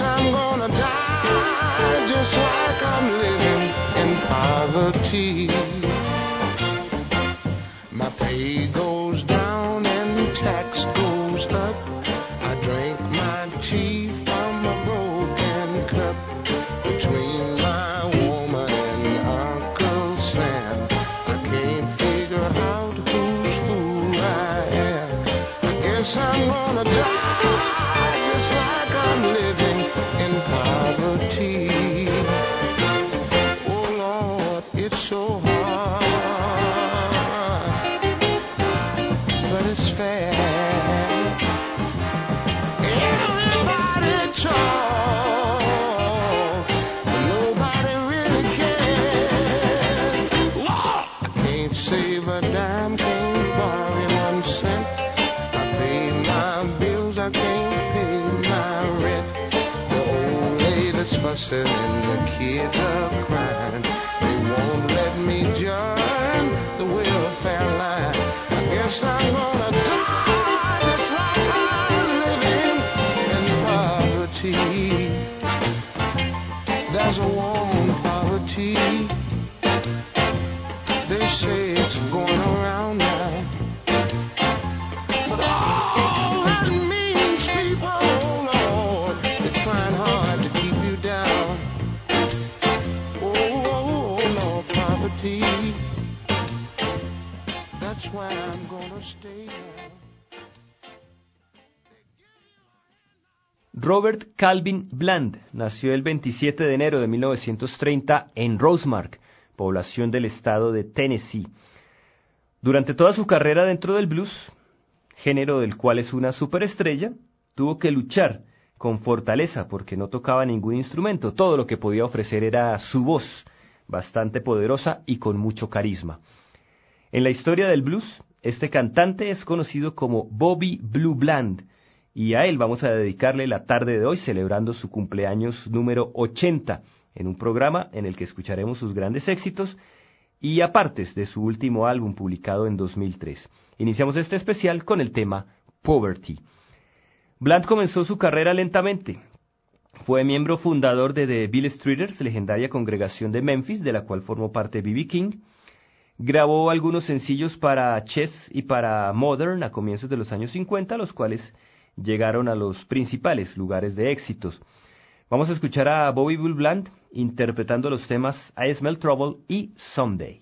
I'm gonna die just like I'm living in poverty. There's a war Robert Calvin Bland nació el 27 de enero de 1930 en Rosemark, población del estado de Tennessee. Durante toda su carrera dentro del blues, género del cual es una superestrella, tuvo que luchar con fortaleza porque no tocaba ningún instrumento. Todo lo que podía ofrecer era su voz, bastante poderosa y con mucho carisma. En la historia del blues, este cantante es conocido como Bobby Blue Bland, y a él vamos a dedicarle la tarde de hoy celebrando su cumpleaños número 80 en un programa en el que escucharemos sus grandes éxitos y apartes de su último álbum publicado en 2003. Iniciamos este especial con el tema Poverty. Bland comenzó su carrera lentamente. Fue miembro fundador de The Bill Streeters, legendaria congregación de Memphis, de la cual formó parte B.B. King. Grabó algunos sencillos para Chess y para Modern a comienzos de los años 50, los cuales llegaron a los principales lugares de éxitos. Vamos a escuchar a Bobby Bull interpretando los temas I Smell Trouble y Someday.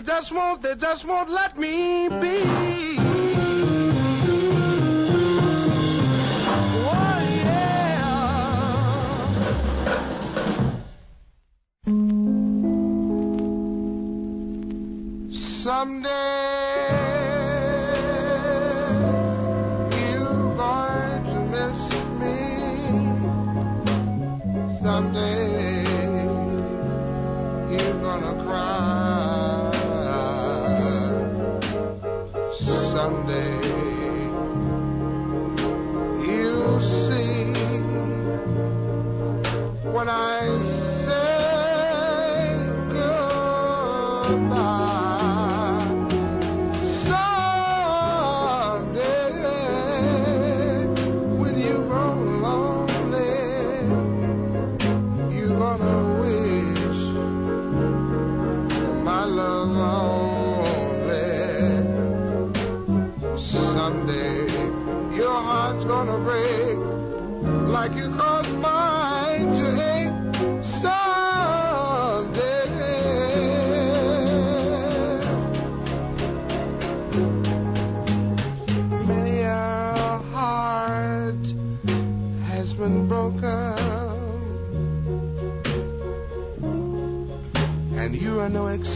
They just won't, they just won't let me be.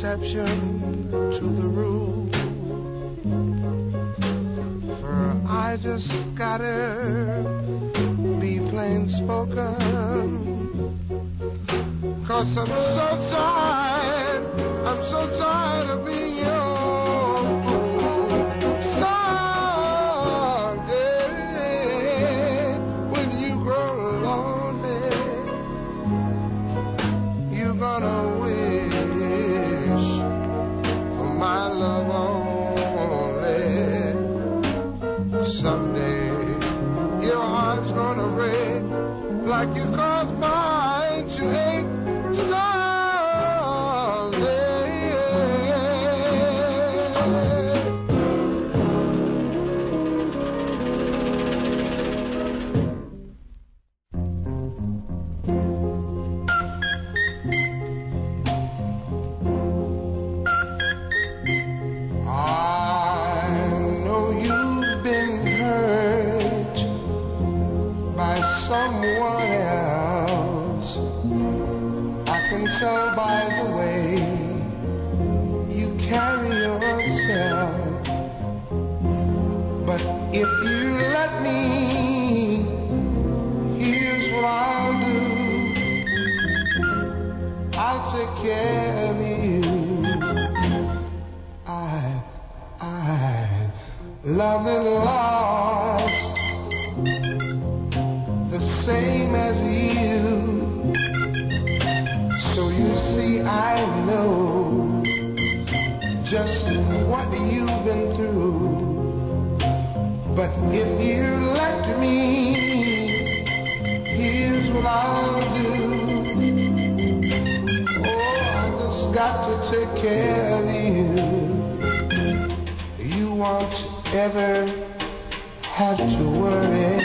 exception to the rule. For I just gotta be plain spoken. Cause I'm so tired, I'm so tired. But if you let me, here's what I'll do. Oh, I just got to take care of you. You won't ever have to worry.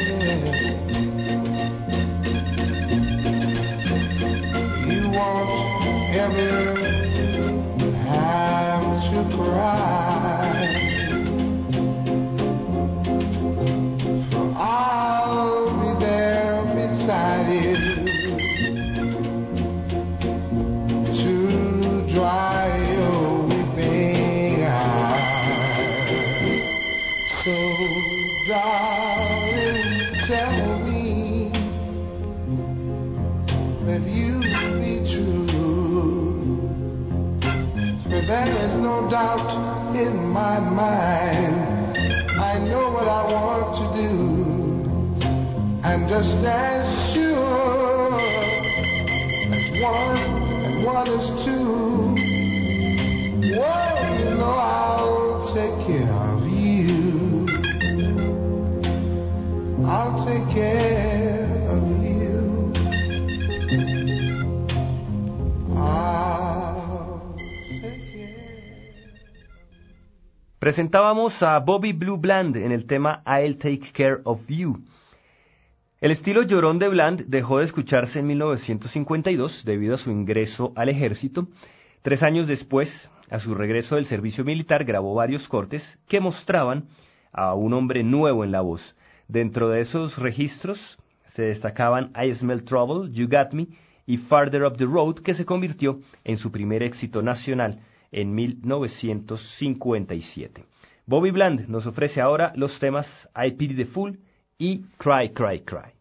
my mind. I know what I want to do. I'm just as sure as one and one is two. Presentábamos a Bobby Blue Bland en el tema I'll Take Care of You. El estilo llorón de Bland dejó de escucharse en 1952 debido a su ingreso al ejército. Tres años después, a su regreso del servicio militar, grabó varios cortes que mostraban a un hombre nuevo en la voz. Dentro de esos registros se destacaban I Smell Trouble, You Got Me y Farther Up the Road, que se convirtió en su primer éxito nacional en 1957. Bobby Bland nos ofrece ahora los temas I Pity the Fool y Cry, Cry, Cry.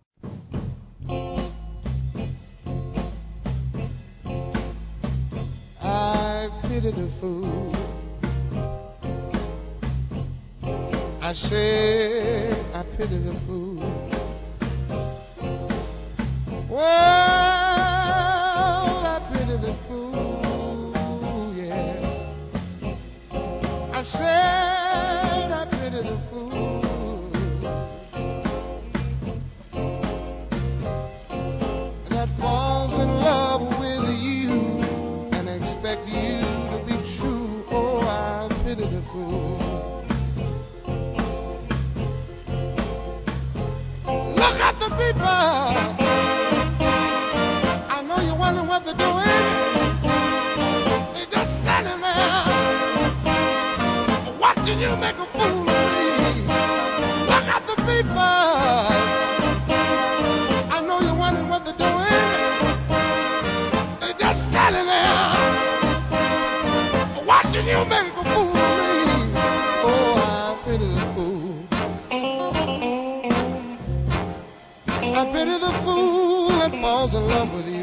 people I pity the fool that falls in love with you.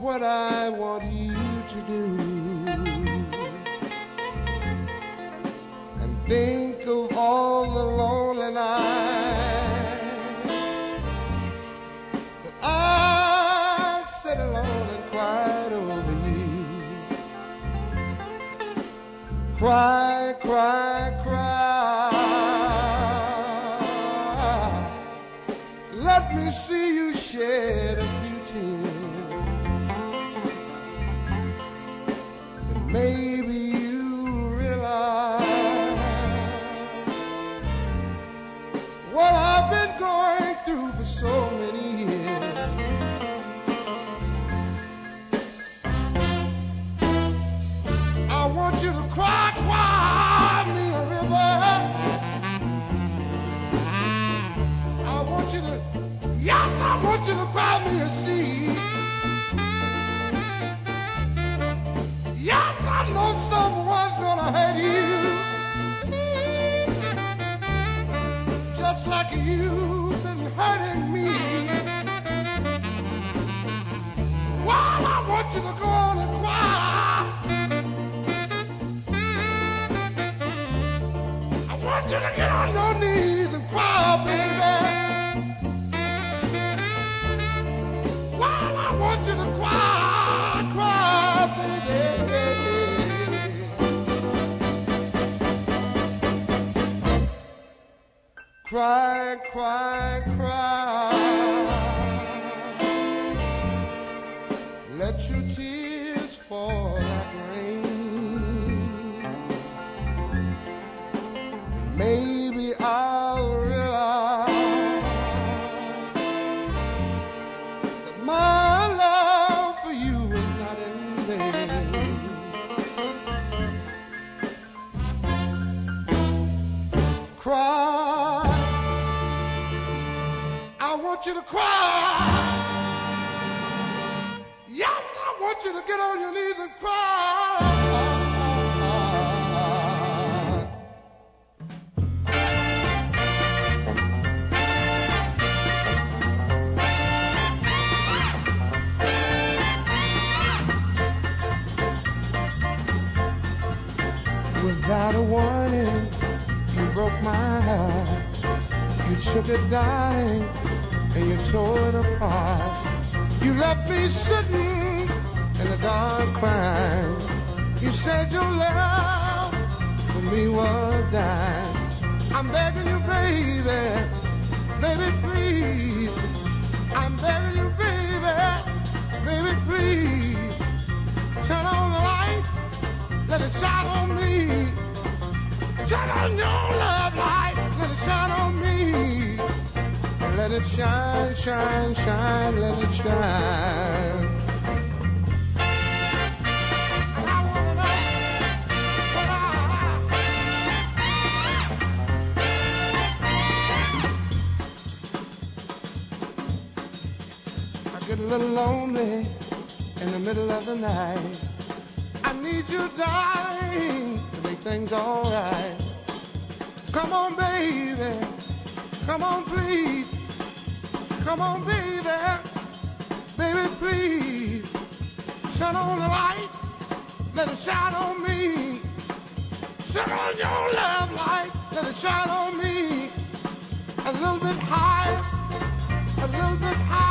what I want you to do. And things Cry, cry, cry. Let your tears fall get a little lonely in the middle of the night. I need you, darling, to make things alright. Come on, baby. Come on, please. Come on, baby. Baby, please. Turn on the light. Let it shine on me. Turn on your love light. Let it shine on me. A little bit higher. A little bit higher.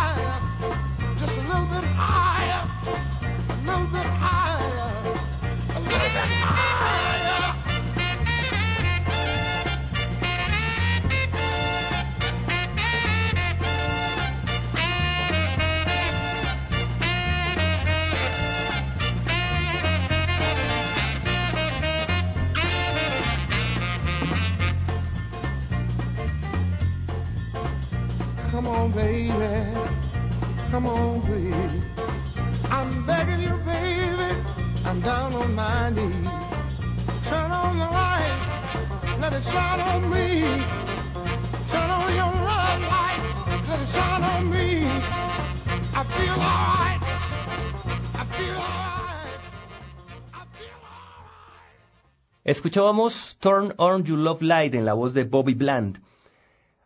Escuchábamos Turn On Your Love Light en la voz de Bobby Bland.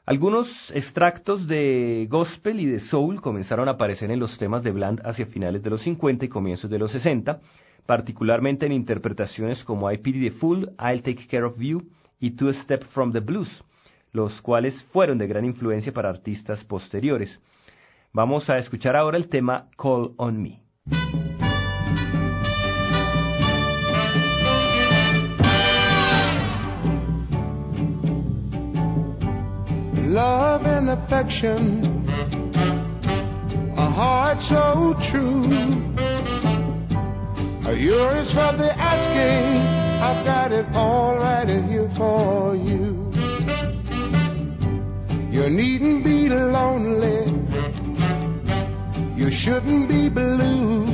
Algunos extractos de gospel y de soul comenzaron a aparecer en los temas de Bland hacia finales de los 50 y comienzos de los 60, particularmente en interpretaciones como I Pity the Fool, I'll Take Care of You y Two Step from the Blues, los cuales fueron de gran influencia para artistas posteriores. Vamos a escuchar ahora el tema Call on Me. Love and affection, a heart so true. Are yours for the asking, I've got it all right here for you. You needn't be lonely, you shouldn't be blue.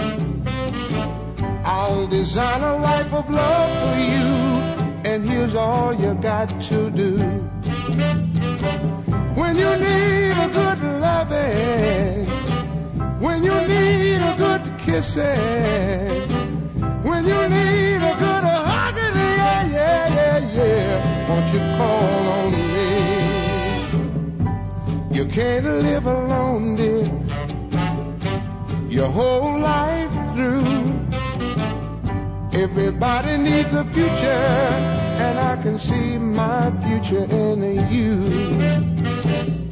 I'll design a life of love for you, and here's all you got to do. When you need a good loving, when you need a good kissing, when you need a good hugging, yeah, yeah, yeah, yeah, won't you call on me? You can't live alone, dear, your whole life through. Everybody needs a future, and I can see my future in you. Kissing.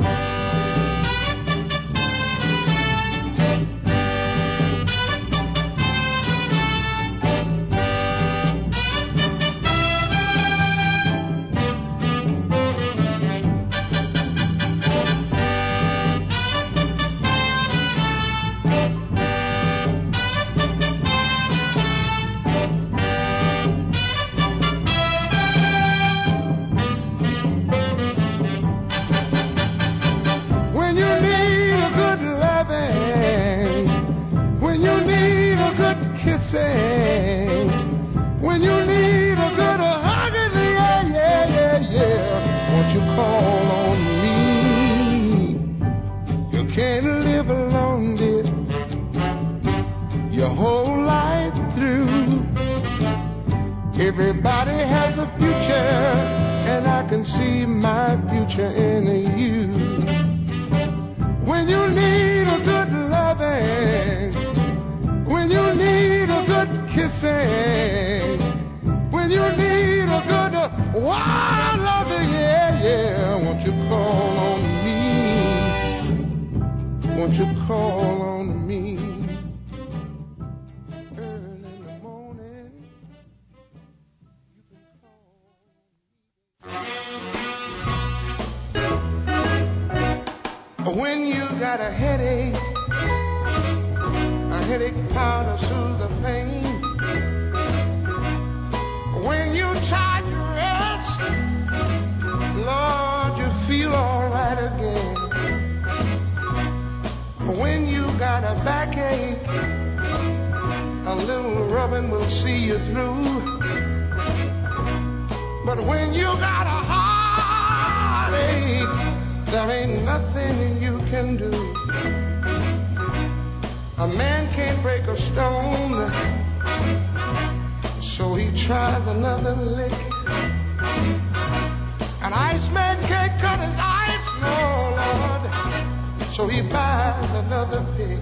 So he buys another pig.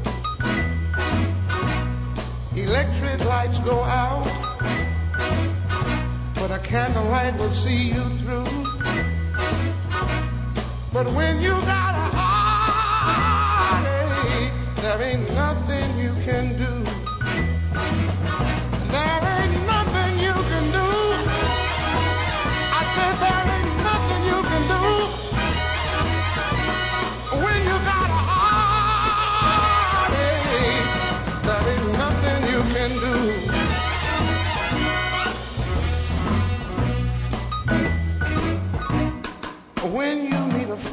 Electric lights go out, but a candlelight will see you through. But when you got a heartache, there ain't nothing you can do.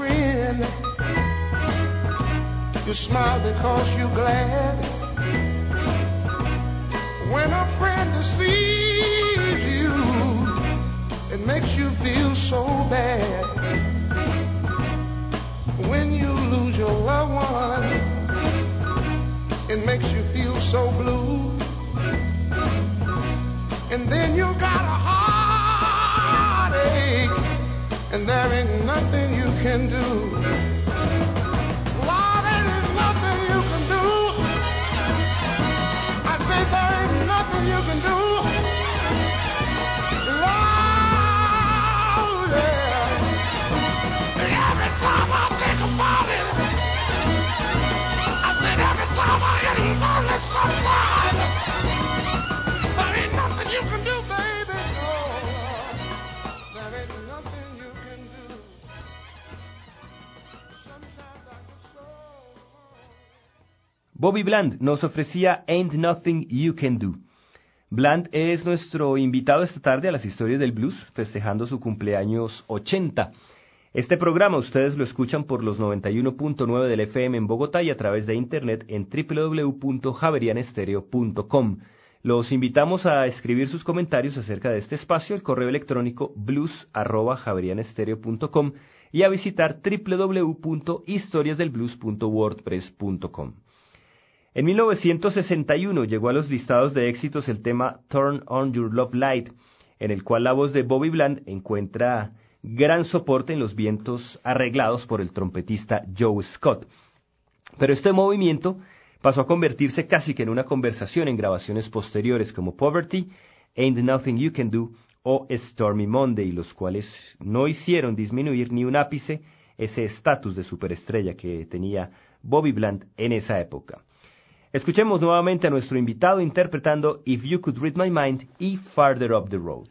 Friend, you smile because you're glad. When a friend deceives you, it makes you feel so bad. When you lose your loved one, it makes you feel so blue. And then you got a heartache and there ain't nothing you can do. Bobby Bland nos ofrecía Ain't Nothing You Can Do. Bland es nuestro invitado esta tarde a las historias del blues, festejando su cumpleaños 80. Este programa ustedes lo escuchan por los 91.9 del FM en Bogotá y a través de internet en www.javerianestereo.com. Los invitamos a escribir sus comentarios acerca de este espacio al correo electrónico blues@javerianestereo.com y a visitar www.historiasdelblues.wordpress.com. En 1961 llegó a los listados de éxitos el tema Turn on Your Love Light, en el cual la voz de Bobby Bland encuentra gran soporte en los vientos arreglados por el trompetista Joe Scott. Pero este movimiento pasó a convertirse casi que en una conversación en grabaciones posteriores como Poverty, Ain't Nothing You Can Do o Stormy Monday, los cuales no hicieron disminuir ni un ápice ese estatus de superestrella que tenía Bobby Bland en esa época. Escuchemos nuevamente a nuestro invitado interpretando If You Could Read My Mind y Farther Up the Road.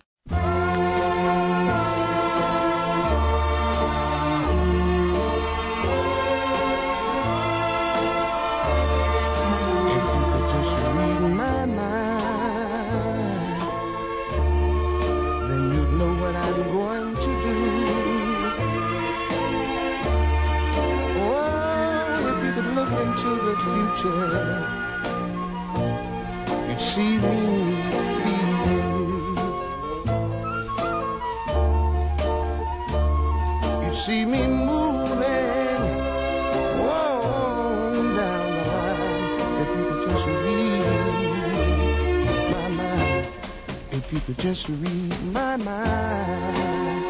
Could just read my mind.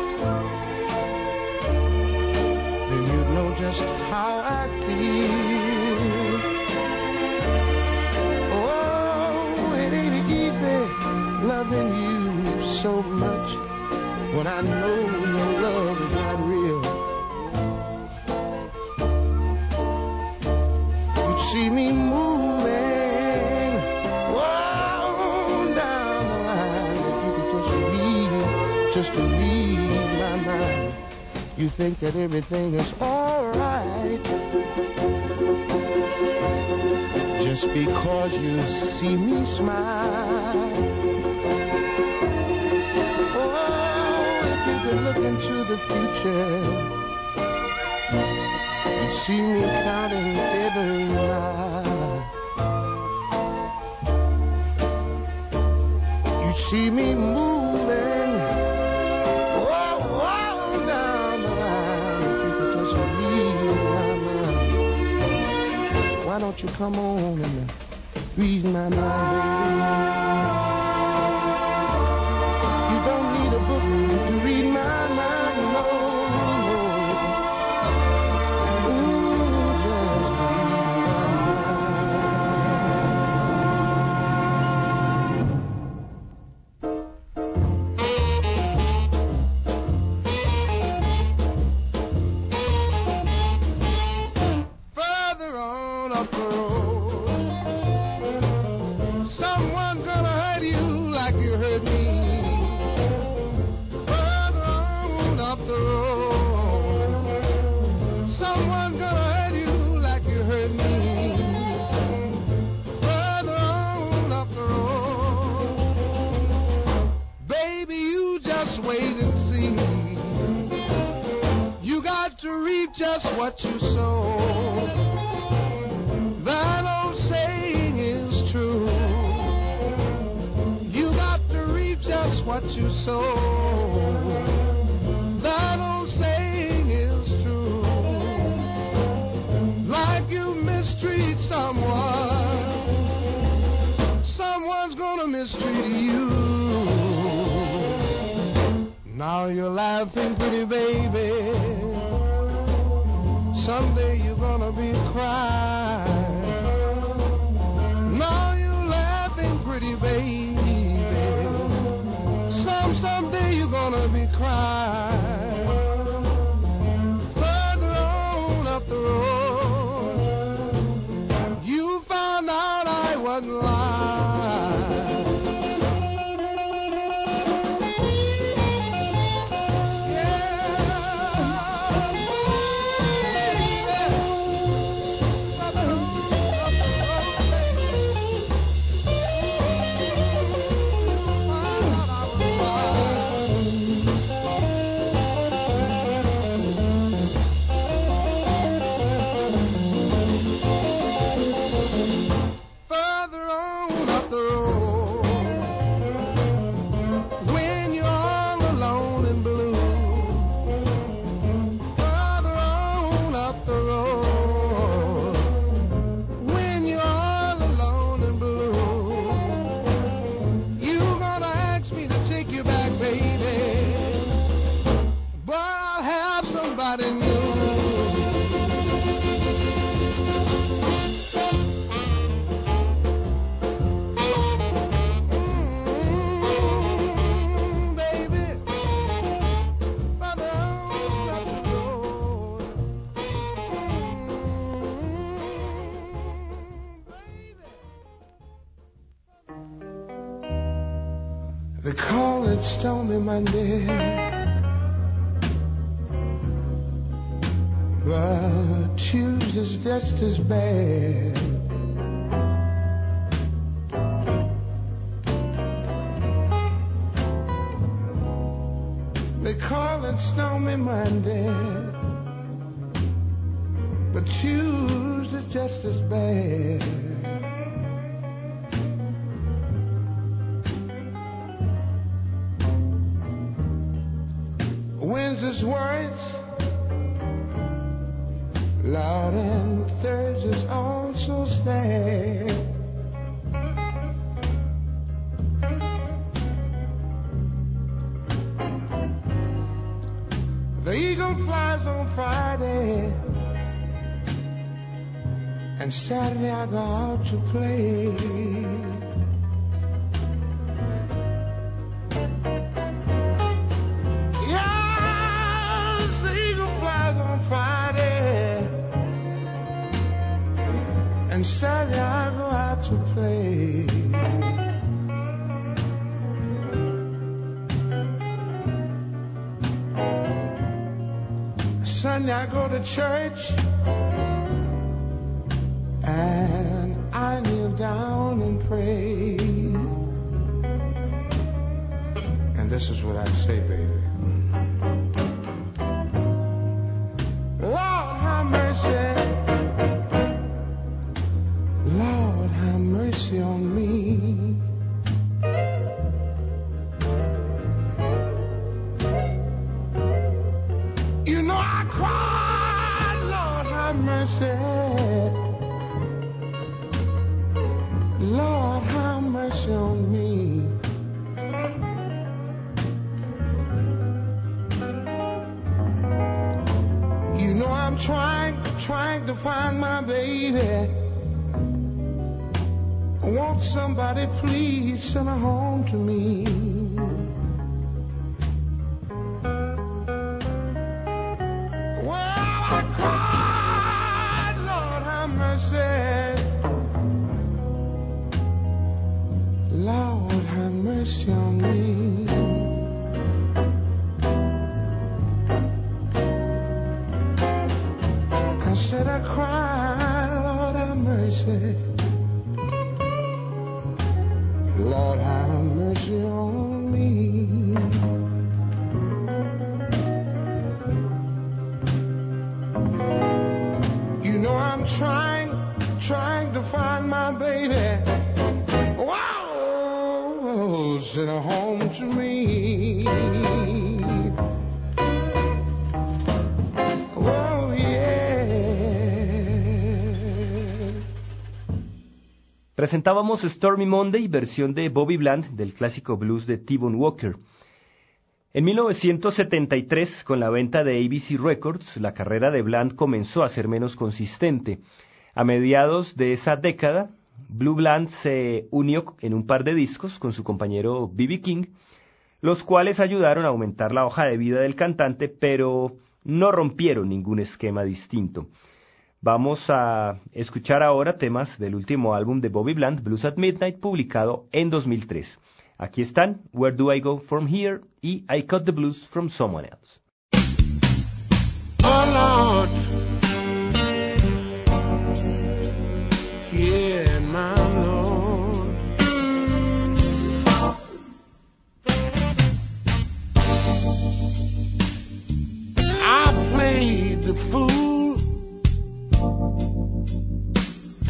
Then you'd know just how I feel. Oh, it ain't easy loving you so much when I know your love is You think that everything is alright just because you see me smile. Oh, if you could look into the future, you'd see me counting every mile. You'd see me moving. Don't you come on and read my mind? What you sow. That old saying is true. You got to reap just what you sow. That old saying is true. Like you mistreat someone, someone's gonna mistreat you. Now you're laughing, pretty baby. Gonna Monday, and Saturday I go out to play. Eagle flag on Friday. And I go out to play. Sunday I go to church said I cried, Lord have mercy. Lord, have mercy on me. Presentábamos Stormy Monday, versión de Bobby Bland del clásico blues de T-Bone Walker. En 1973, con la venta de ABC Records, la carrera de Bland comenzó a ser menos consistente. A mediados de esa década, Blue Bland se unió en un par de discos con su compañero B.B. King, los cuales ayudaron a aumentar la hoja de vida del cantante, pero no rompieron ningún esquema distinto. Vamos a escuchar ahora temas del último álbum de Bobby Bland, Blues at Midnight, publicado en 2003. Aquí están Where Do I Go From Here y I Cut the Blues From Someone Else. Oh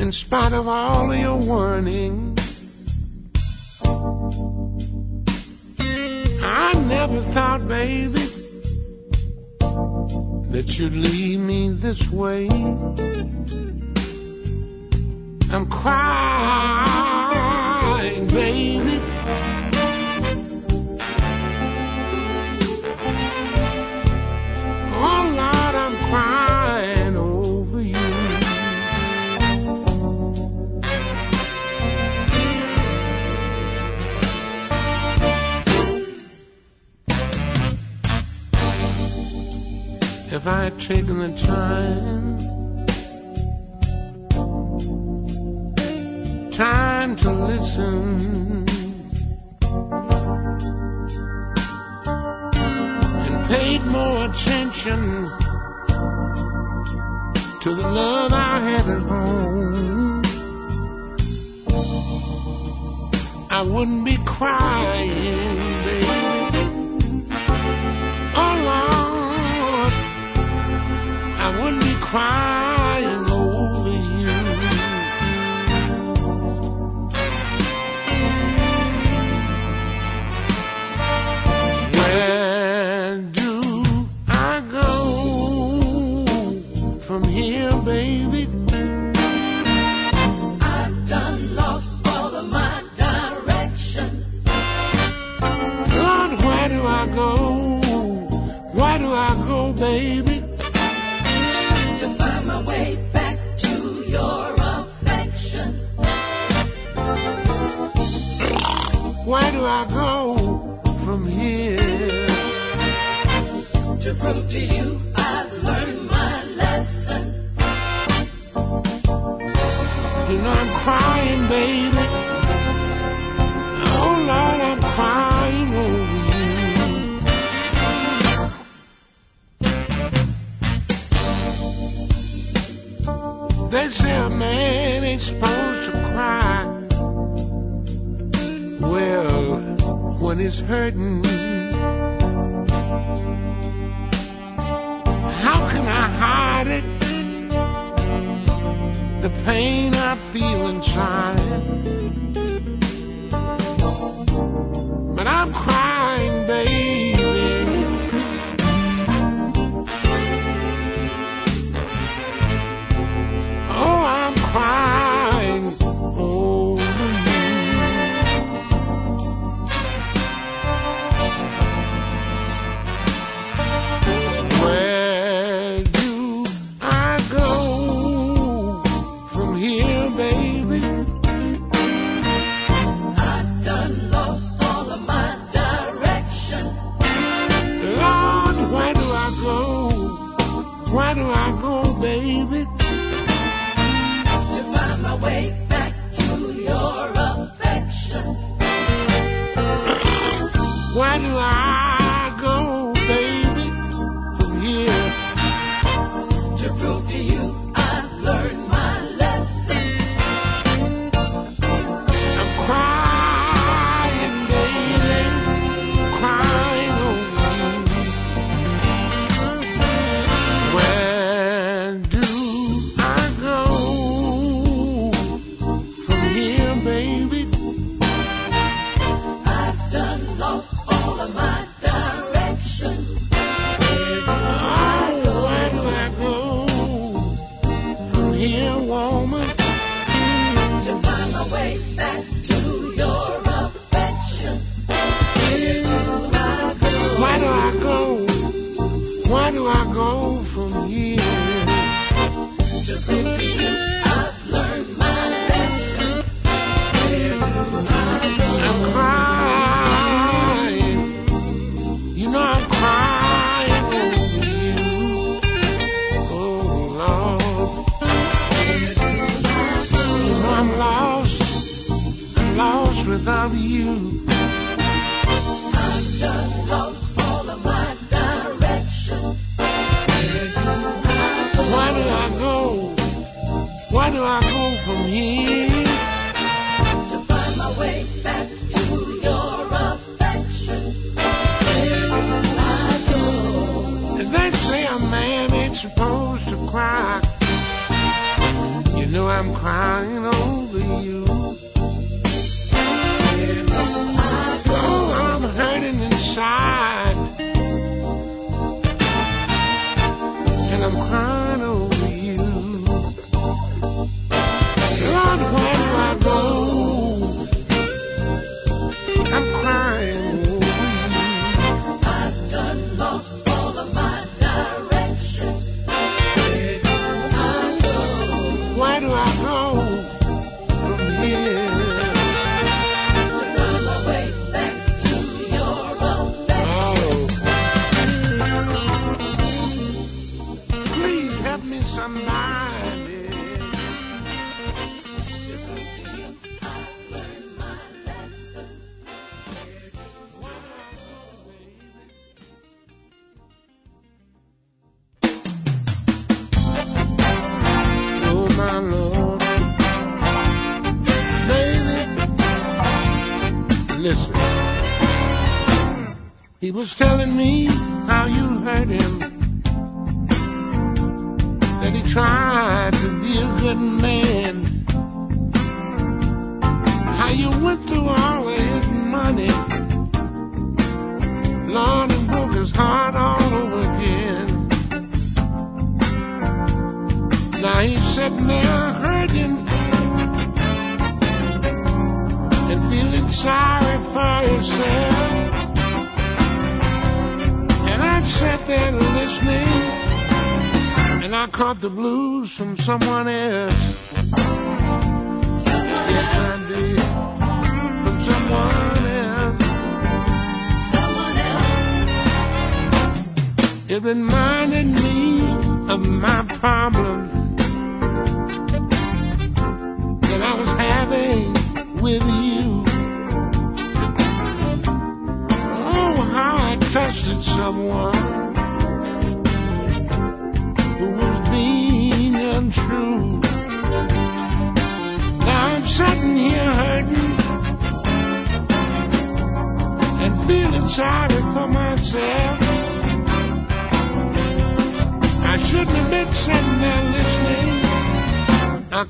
in spite of all of your warning. I never thought, baby, that you'd leave me this way. I'm crying, baby. If I had taken the time, time to listen. And paid more attention to the love I had at home, I wouldn't be crying, baby. Crying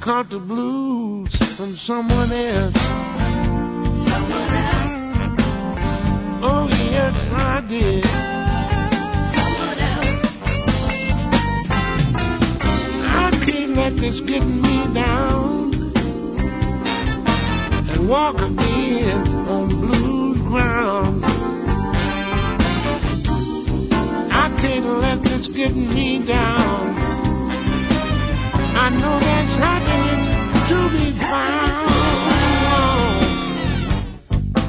caught the blues from someone else. Oh, yes, I did. I can't let this get me down and walk again on blues ground. I can't let this get me down. I know there's happiness to be found.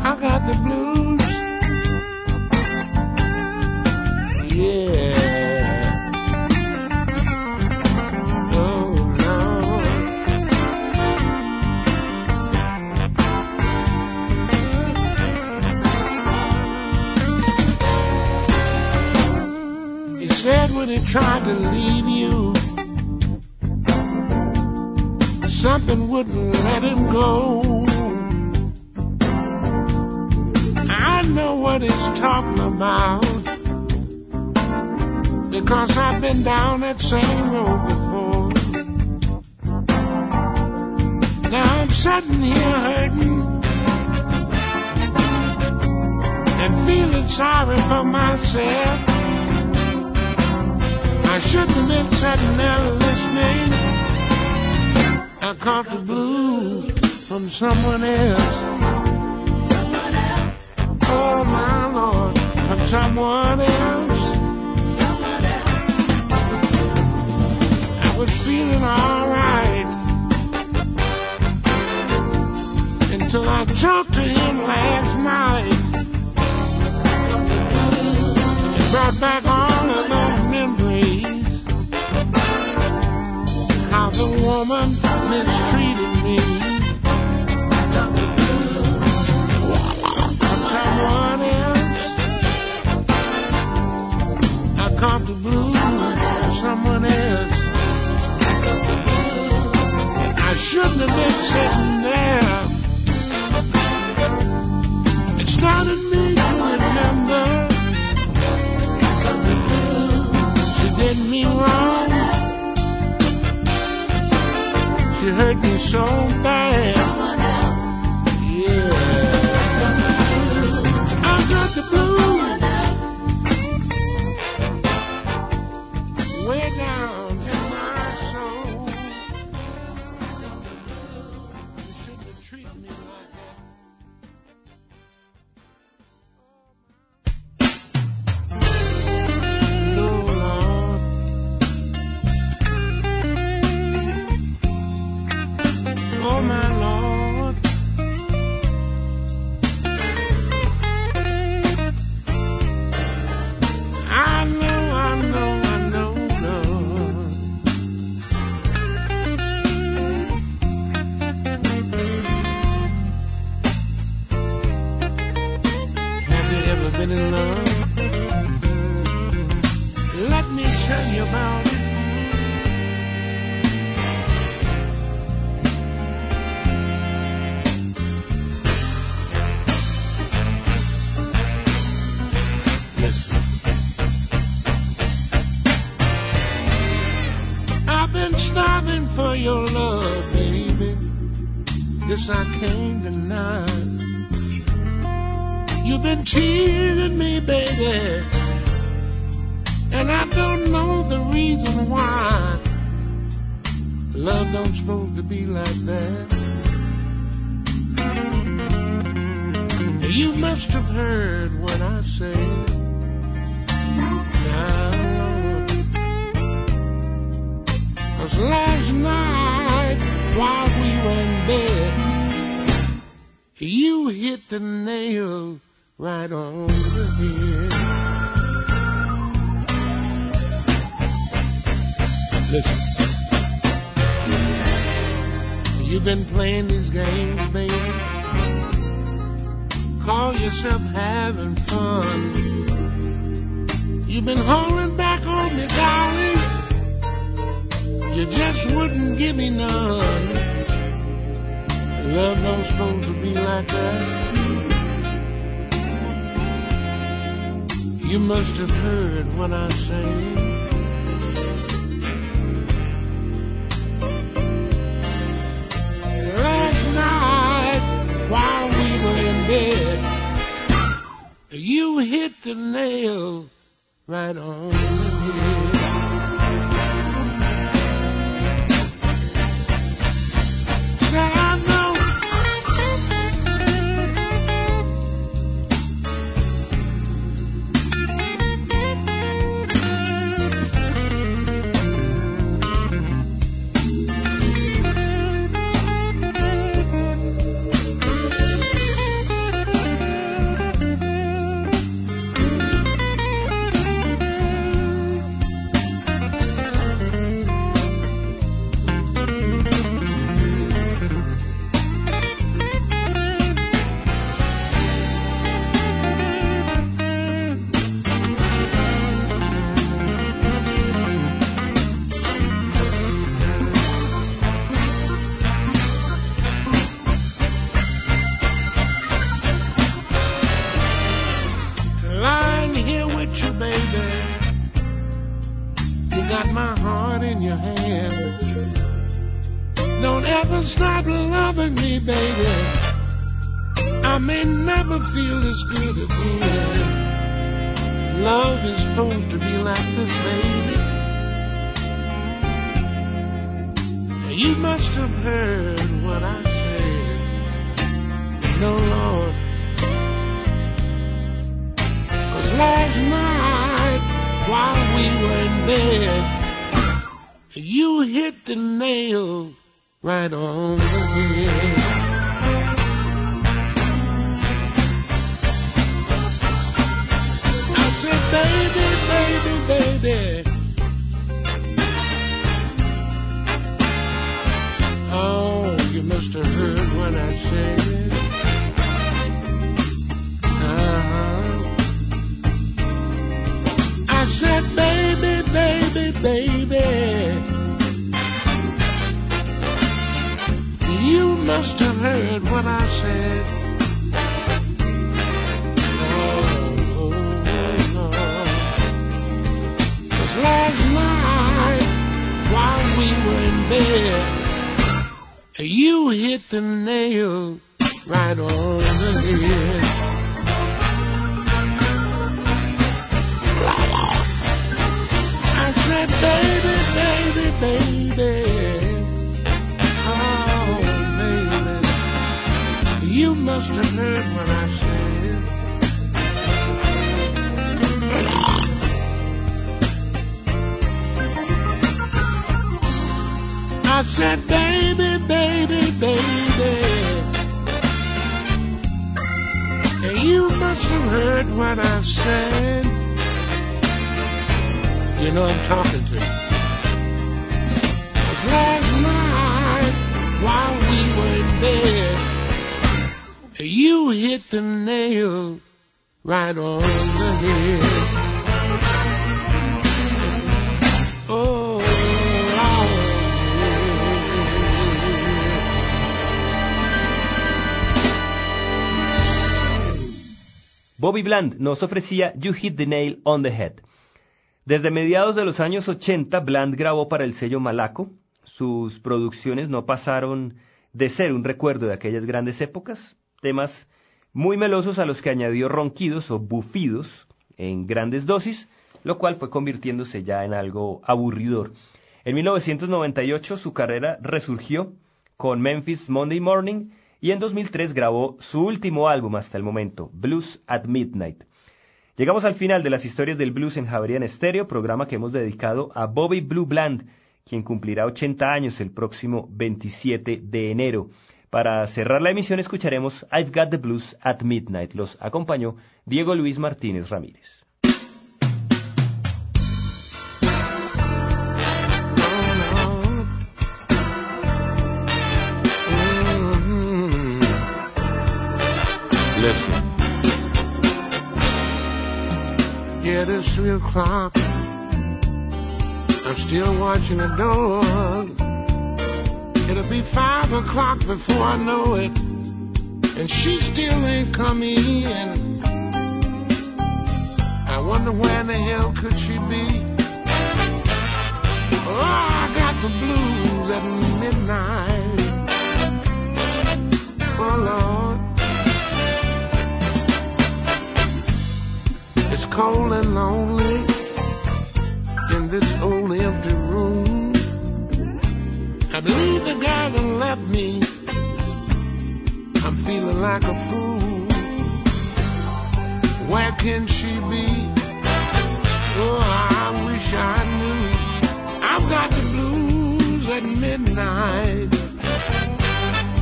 I got the blues. Yeah. Oh, Lord. He said when he tried to leave you, something wouldn't let him go. I know what he's talking about because I've been down that same road before. Now I'm sitting here hurting and feeling sorry for myself. I shouldn't have been sitting there listening. I caught the blues from someone else. Oh my Lord, from someone else. I was feeling alright until I talked to him last night. It brought back all of those memories. The woman mistreated me. Someone else. I the blues from someone else. I shouldn't have been sitting there. It started so bad. Heard what I say. Last night, while we were in bed, you hit the nail right on bed, you hit the nail right on the head. I said, baby, baby, baby. Oh, you must have heard what I said. Said, baby, baby, baby. You must have heard what I said. Last night, while we were in bed, you hit the nail right on the head. Oh, you must have heard what I said. You must what know I'm talking to you. 'Cause last night, while we were in bed, you hit the nail right on the head. Oh, Lord. Bobby Bland nos ofrecía You Hit the Nail on the Head. Desde mediados de los años 80, Bland grabó para el sello Malaco. Sus producciones no pasaron de ser un recuerdo de aquellas grandes épocas, temas muy melosos a los que añadió ronquidos o bufidos en grandes dosis, lo cual fue convirtiéndose ya en algo aburridor. En 1998 su carrera resurgió con Memphis Monday Morning y en 2003 grabó su último álbum hasta el momento, Blues at Midnight. Llegamos al final de las historias del blues en Javerian Estéreo, programa que hemos dedicado a Bobby Blue Bland, quien cumplirá 80 años el próximo 27 de enero. Para cerrar la emisión escucharemos I've Got the Blues at Midnight. Los acompañó Diego Luis Martínez Ramírez. Mm-hmm. Mm-hmm. Three o'clock. I'm still watching the door. It'll be five o'clock before I know it. And she still ain't come in. I wonder where in the hell could she be? Oh, I got the blues at midnight. Oh, Lord. Cold and lonely in this old empty room. I believe the guy that left me. I'm feeling like a fool. Where can she be? Oh, I wish I knew. I've got the blues at midnight.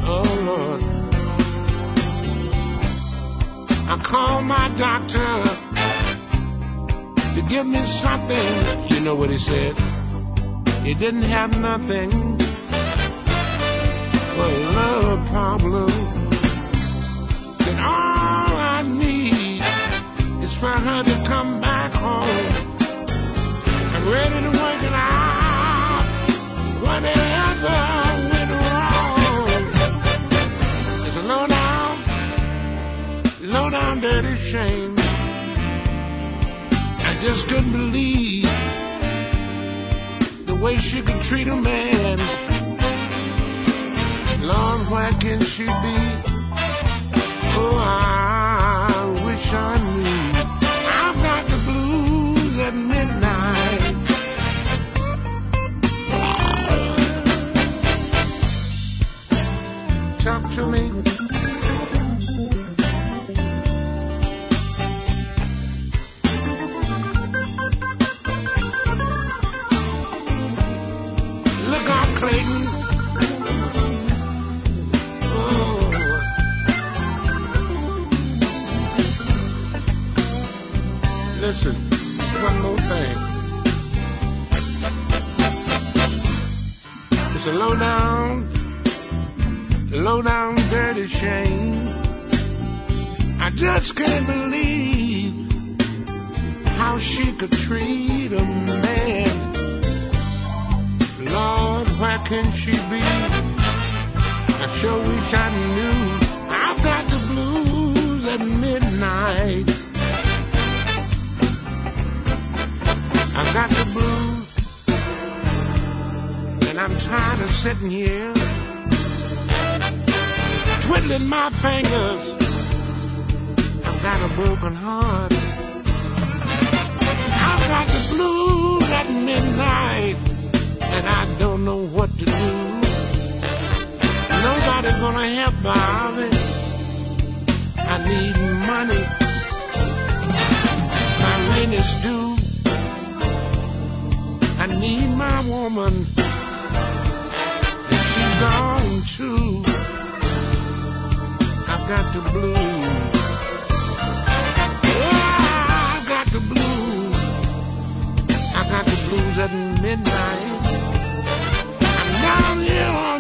Oh, Lord. I called my doctor to give me something. You know what he said? He didn't have nothing but love problem. That all I need is for her to come back home. I'm ready to work it out. Whatever went wrong. It's a low down, low down dirty shame. Just couldn't believe the way she could treat a man. Lord, where can she be? Oh, I wish I knew. Listen, one more thing. It's a low down, low down dirty shame. I just can't believe how she could treat a man. Lord, where can she be? I sure wish I knew. I've got the blues at midnight. Got the blues, and I'm tired of sitting here twiddling my fingers. I've got a broken heart. I've got the blues at midnight, and I don't know what to do. Nobody's gonna help Bobby. I need money. My rent is due. I need my woman. She's gone too. I've got the blues. Oh, I've got the blues. I've got the blues at midnight. I'm down here on